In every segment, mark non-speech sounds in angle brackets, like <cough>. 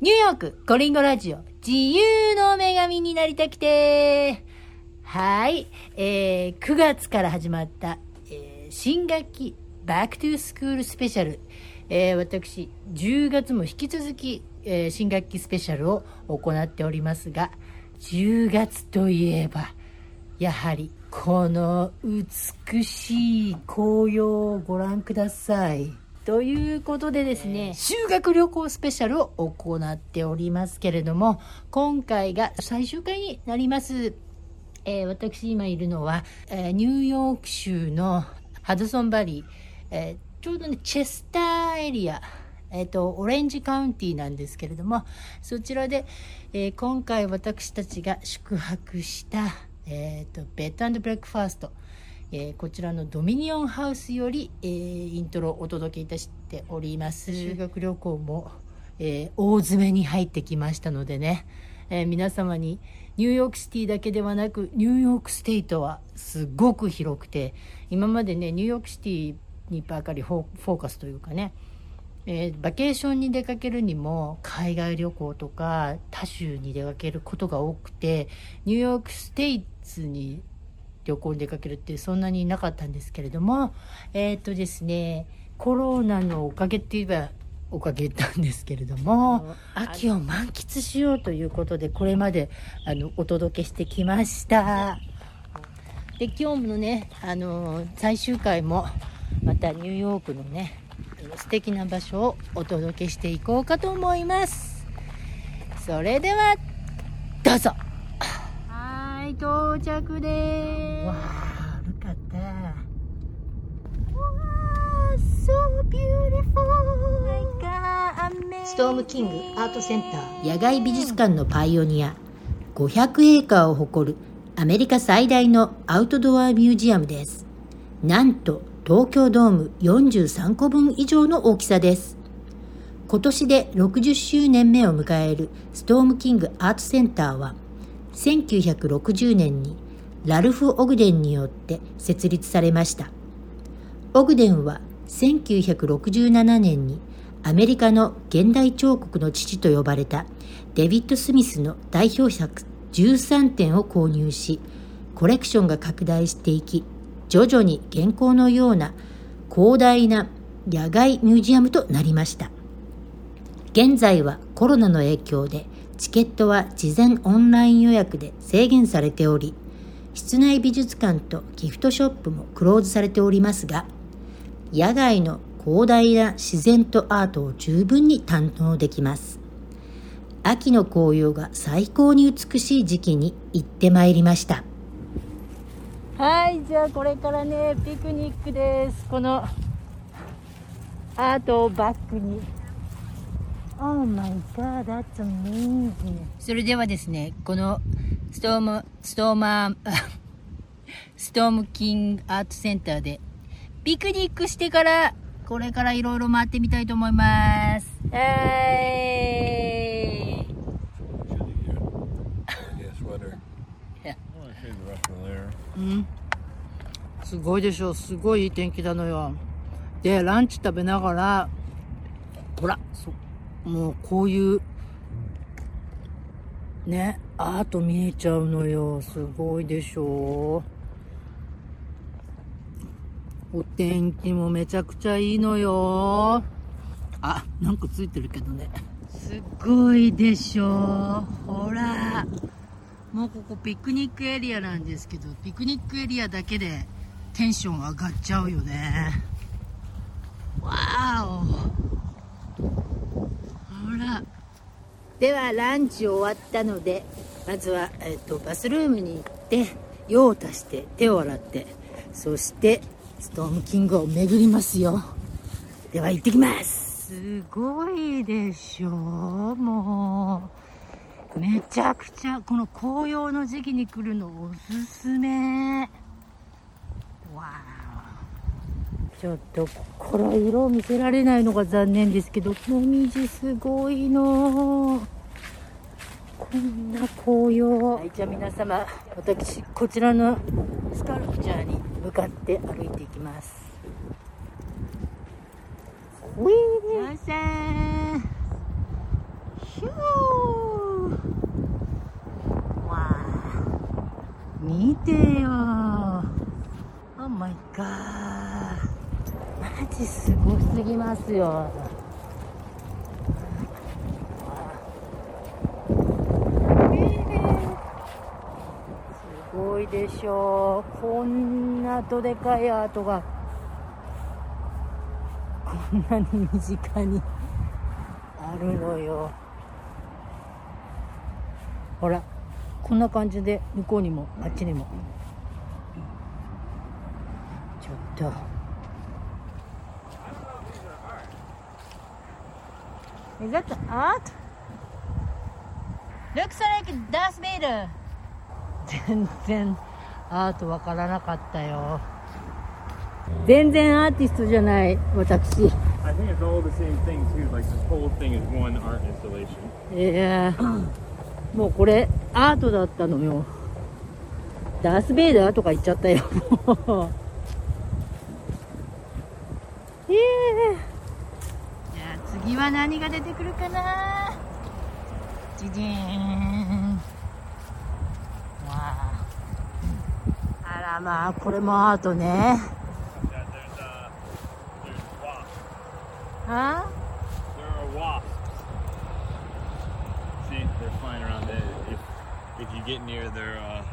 ニューヨークコリンゴラジオ。自由の女神になりたくて。はい、えー、9月から始まった、えー新学期 Back to School Special、えー私10月も引き続き、えー新学期スペシャルを行っておりますが10月といえばやはりこの美しい紅葉をご覧ください。ということでですね、修学旅行スペシャルを行っておりますけれども、今回が最終回になります。えー私今いるのは、えーニューヨーク州のハドソンバリー、えーちょうどね、チェスターエリア、えっ、と、オレンジカウンティなんですけれども、そちらで、えー今回私たちが宿泊した、えっ、と、ベッドブレックファースト、えーこちらのドミニオンハウスより、えーイントロをお届けいたしております。修学旅行も、えー大詰めに入ってきましたのでね、えー皆様にニューヨークシティだけではなくニューヨーク State はすごく広くて今までねニューヨークシティにばかりフォーフォーカスというかねえーバケーションに出かけるにも海外旅行とか他州に出かけることが多くてニューヨークステイツに旅行に出かけるってそんなになかったんですけれどもえっ、とですねコロナのおかげって言えばおかげなんですけれども秋を満喫しようということでこれまであのお届けしてきました。で今日のねあの最終回もまたニューヨークのね素敵な場所をお届けしていこうかと思います。それではどうぞ。はい到着です。わあよかったわあ so beautiful ストームキングアートセンター。野外美術館のパイオニア。500エーカーを誇るアメリカ最大のアウトドアミュージアムです。なんと東京ドーム43個分以上の大きさです。今年で60周年目を迎えるストームキングアートセンターは1960年にラルフ・オグデンによって設立されました。オグデンは1967年にアメリカの現代彫刻の父と呼ばれたデビッド・スミスの代表作13点を購入しコレクションが拡大していき徐々に現行のような広大な野外ミュージアムとなりました。現在はコロナの影響でチケットは事前オンライン予約で制限されており室内美術館とギフトショップもクローズされておりますが野外の広大な自然とアートを十分に堪能できます。秋の紅葉が最高に美しい時期に行ってまいりました。はいじゃあこれからねピクニックです。このアートをバックに。Oh my god, that's amazing. それではですね、このストーム、ストーマー、<laughs> ストームキングアートセンターでピクニックしてから、これからいろいろ回ってみたいと思います。はい。Yeah, sweater. Yeah. I want to see the rest of there. うん。すごいでしょ。すごいいい天気なのよ。で、ランチ食べながら、ほら、そもうこういう、ね、アート見えちゃうのよ。すごいでしょ。お天気もめちゃくちゃいいのよ。あ、なんかついてるけどね。すごいでしょ。ほら。もうここピクニックエリアなんですけど、ピクニックエリアだけでテンション上がっちゃうよね。わーお。ほら。では、ランチ終わったので、まずは、えっと、バスルームに行って、用を足して、手を洗って、そして、ストームキングを巡りますよ。では、行ってきます。すごいでしょもう。めちゃくちゃこの紅葉の時期に来るのおすすめわーちょっとこれ色を見せられないのが残念ですけどもみじすごいの。こんな紅葉。はいじゃあ皆様私こちらのスカルプチャーに向かって歩いていきます。ウィーすっませんヒューわ見てよ。Oh my god ジすごすぎますよ。すごいでしょ。うこんなどでかいアートがこんなに身近にあるのよ。ほらこんな感じで向こうにもあっちにも。ちょっと。Is that ト全然アート分からなかったよ。全然アーティストじゃない私。いやもうこれアートだったのよ。ダース・ベイダーとか言っちゃったよもう。ゃあ次は何が出てくるかなじじーんわああらまあこれもアートね uh. あ they're flying around. There. If if you get near their uh,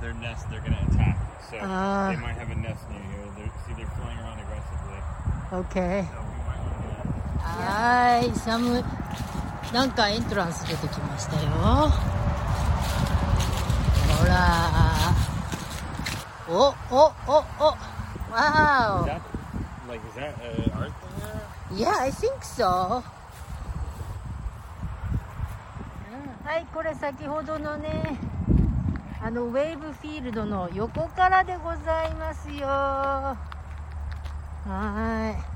their nest, they're gonna attack. So Ah. they might have a nest near you. They're, see, they're flying around aggressively. OK So we might want to. はーい、寒い。なんかエントランス出てきましたよ。ほらお、お、お、お、わ Is that like is that uh, art thing there? ー Yeah, I think so. はい、これ先ほどのね、あのウェーブフィールドの横からでございますよ。はーい。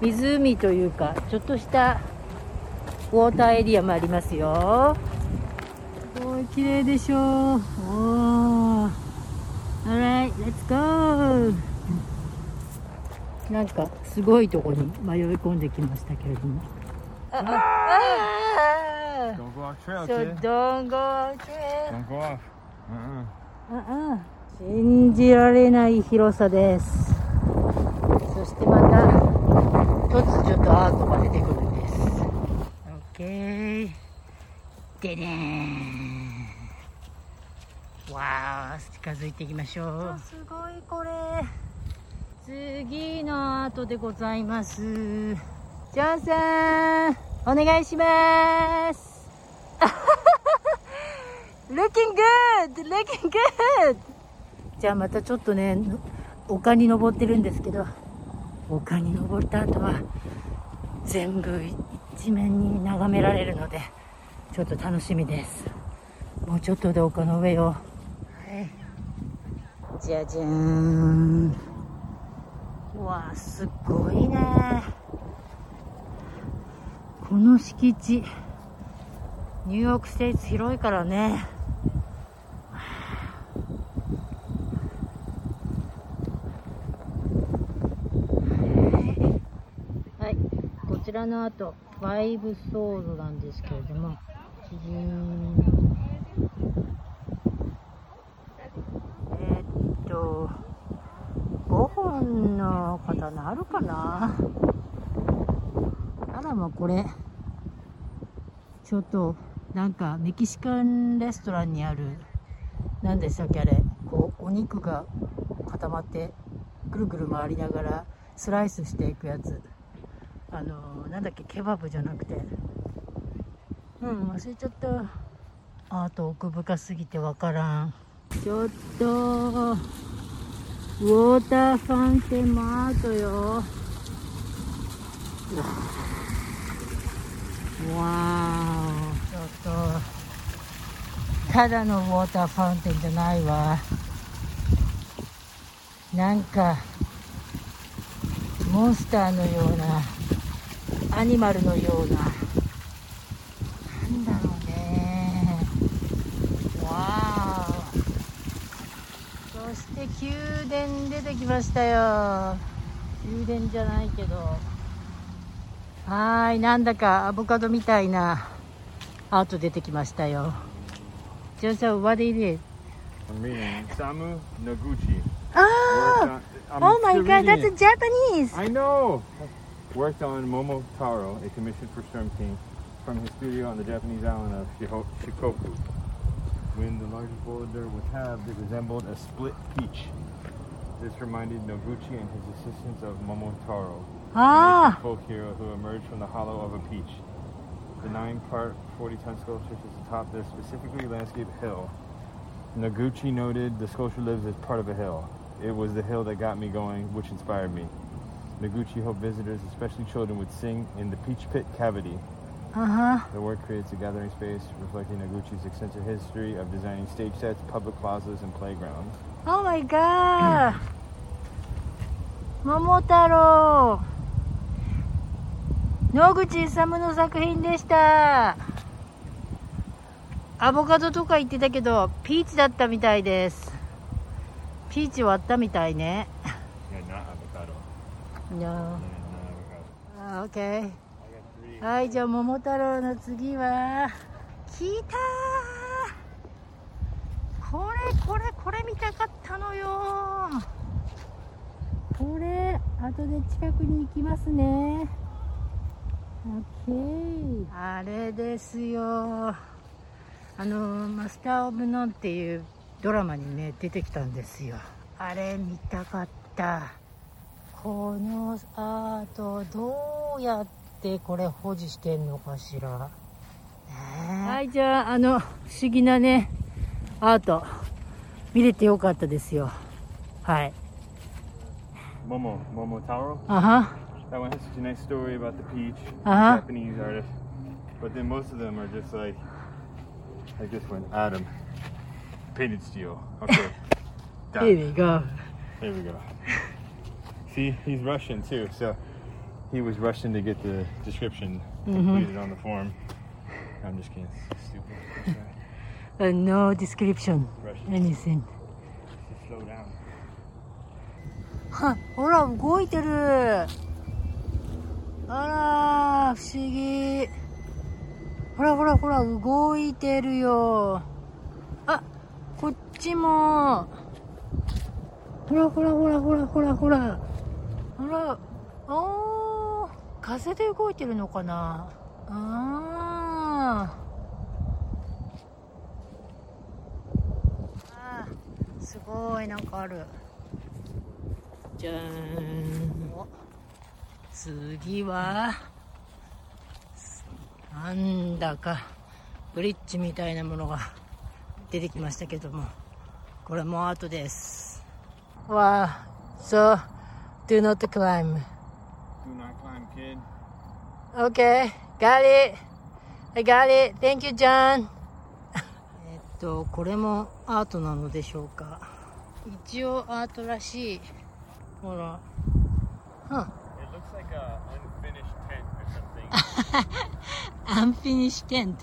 湖というか、ちょっとしたウォーターエリアもありますよ。すごい綺麗でしょう。おー。Alright, let's go! なんか、すごいとこに迷い込んできましたけれども。ああ Don't go off trail, So kid. don't go out there. Don't go off. Uh-uh. 信じられない広さですそしてまた突如とアートが出てくるんです。OK ででー。わー近づいていきましょう。すごいこれ。次のアートでございます。ジョンさんお願いします。<laughs> Looking good! Looking good! じゃあまたちょっとね、丘に登ってるんですけど、丘に登った後は全部一面に眺められるので、ちょっと楽しみです。もうちょっとで丘の上よ。はい。じゃじゃーん。うわあ、すっごいね。この敷地、ニューヨークステイツ広いからね。はい、こちらの後、ファイブソードなんですけれども、えーっと、5本の刀あるかな？あらまこれ、ちょっと、なんかメキシカンレストランにある、何でしたっけあれ、こう、お肉が固まって、ぐるぐる回りながらスライスしていくやつ。あのなんだっけ、ケバブじゃなくて。うん、忘れちゃった。アート奥深すぎてわからん。ちょっと、ウォーターファンテンもアートよ。わー。ちょっと、ただのウォーターファウンテンじゃないわ。なんかモンスターのようなアニマルのような。なんだろうね。わあ。そして宮殿出てきましたよ。宮殿じゃないけど。はいなんだかアボカドみたいなアート出てきましたよ。ジョーさああ、oh my god, that's I know! Worked on Momotaro, a commission for Storm King, from his studio on the Japanese island of Shiho- Shikoku. When the largest boulder was halved, it resembled a split peach. This reminded Noguchi and his assistants of Momotaro, Ah! a folk hero who emerged from the hollow of a peach. The nine-part, 40-ton sculpture sits atop this specifically landscaped hill. Noguchi noted the sculpture lives as part of a hill. It was the hill that got me going, which inspired me. Noguchi hoped visitors, especially children, would sing in the peach pit cavity. Uh-huh. The work creates a gathering space reflecting Noguchi's extensive history of designing stage sets, public plazas, and playgrounds. Oh my god! <clears throat> 桃太郎野口勇の作品でしたアボカドとか言ってたけどピーチだったみたいですピーチ割ったみたいね Yeah, not avocado. No. Yeah, not avocado. あ OK I got three. はいじゃあ桃太郎の次は来たこれこれこれ見たかったのよこれ後で近くに行きますね OK あれですよあのマスター・オブ・ノンっていうドラマにね出てきたんですよあれ見たかったこのアートどうやってこれ保持してんのかしら、はいじゃああの不思議なねアート見れてよかったですよはい Momo, Momotaro. あは That one has such a nice story about the peach, Uh-huh. Japanese artist. But then most of them are just like, like this one, Adam, painted steel. Okay, done. Here we go There we go. See, he's Russian too, so he was Russian to get the description completed on the form. I'm just kidding. Stupid. Uh, no description Russian. anything Just slow down. はほら動いてるあら不思議ほらほらほら動いてるよあこっちもほらほらほらほらほらほら ほらおー風で動いてるのかな？あー。あーすごいなんかある。じゃーん。お。次はなんだかブリッジみたいなものが出てきましたけどもこれもアートです。わあ so do not climb Do not climb, kid. okay got it I got it thank you John えっとこれもアートなのでしょうか一応アートらしいほら Huh. It looks like a unfinished tent or something. unfinished tent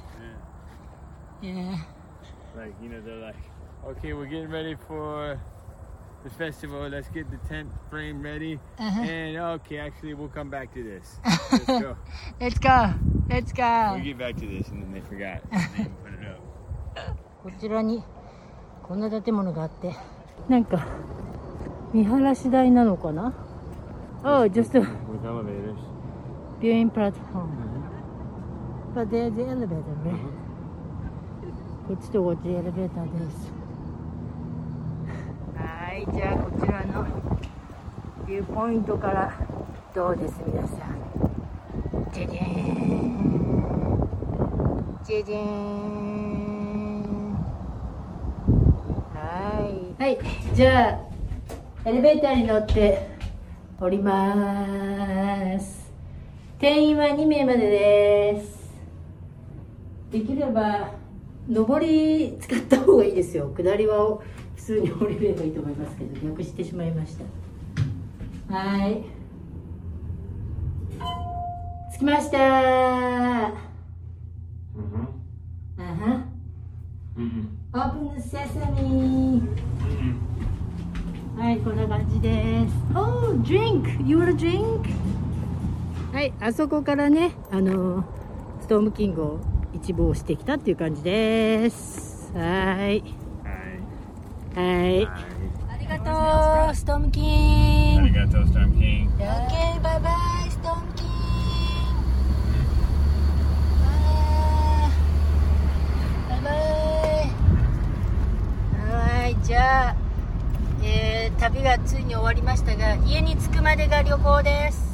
Yeah. yeah Like, you know, they're like, okay, we're getting ready for the festival. Let's get the tent frame ready. Uh-huh. And okay, actually, we'll come back to this. Let's go. Let's go Let's we'll go get back to this, and then they forgot. They didn't put it up. こちらにこんな建物があってなんか見晴らし台なのかな Oh, just a With elevators. viewing platform. But there's the elevator, right? こっちとこっちエレベーターです。はい、じゃあこちらのビューポイントからどうです皆さん。じゃじゃーん。じゃじゃん。はい。はい、じゃあエレベーターに乗って降ります。定員は2名までです。できれば上り使った方がいいですよ。下りは通に降りればいいと思いますけど逆してしまいました。はい。着きました。あ Mm-hmm. オープンセサミはいこんな感じです。Oh drink. You wanna drink? はいあそこからねあのストームキングを一望してきたっていう感じです。はい.はい.ありがとうストームキング Arigato, Storm King. OK バイバイストームキングバイバイはいじゃあ、えー旅がついに終わりましたが家に着くまでが旅行です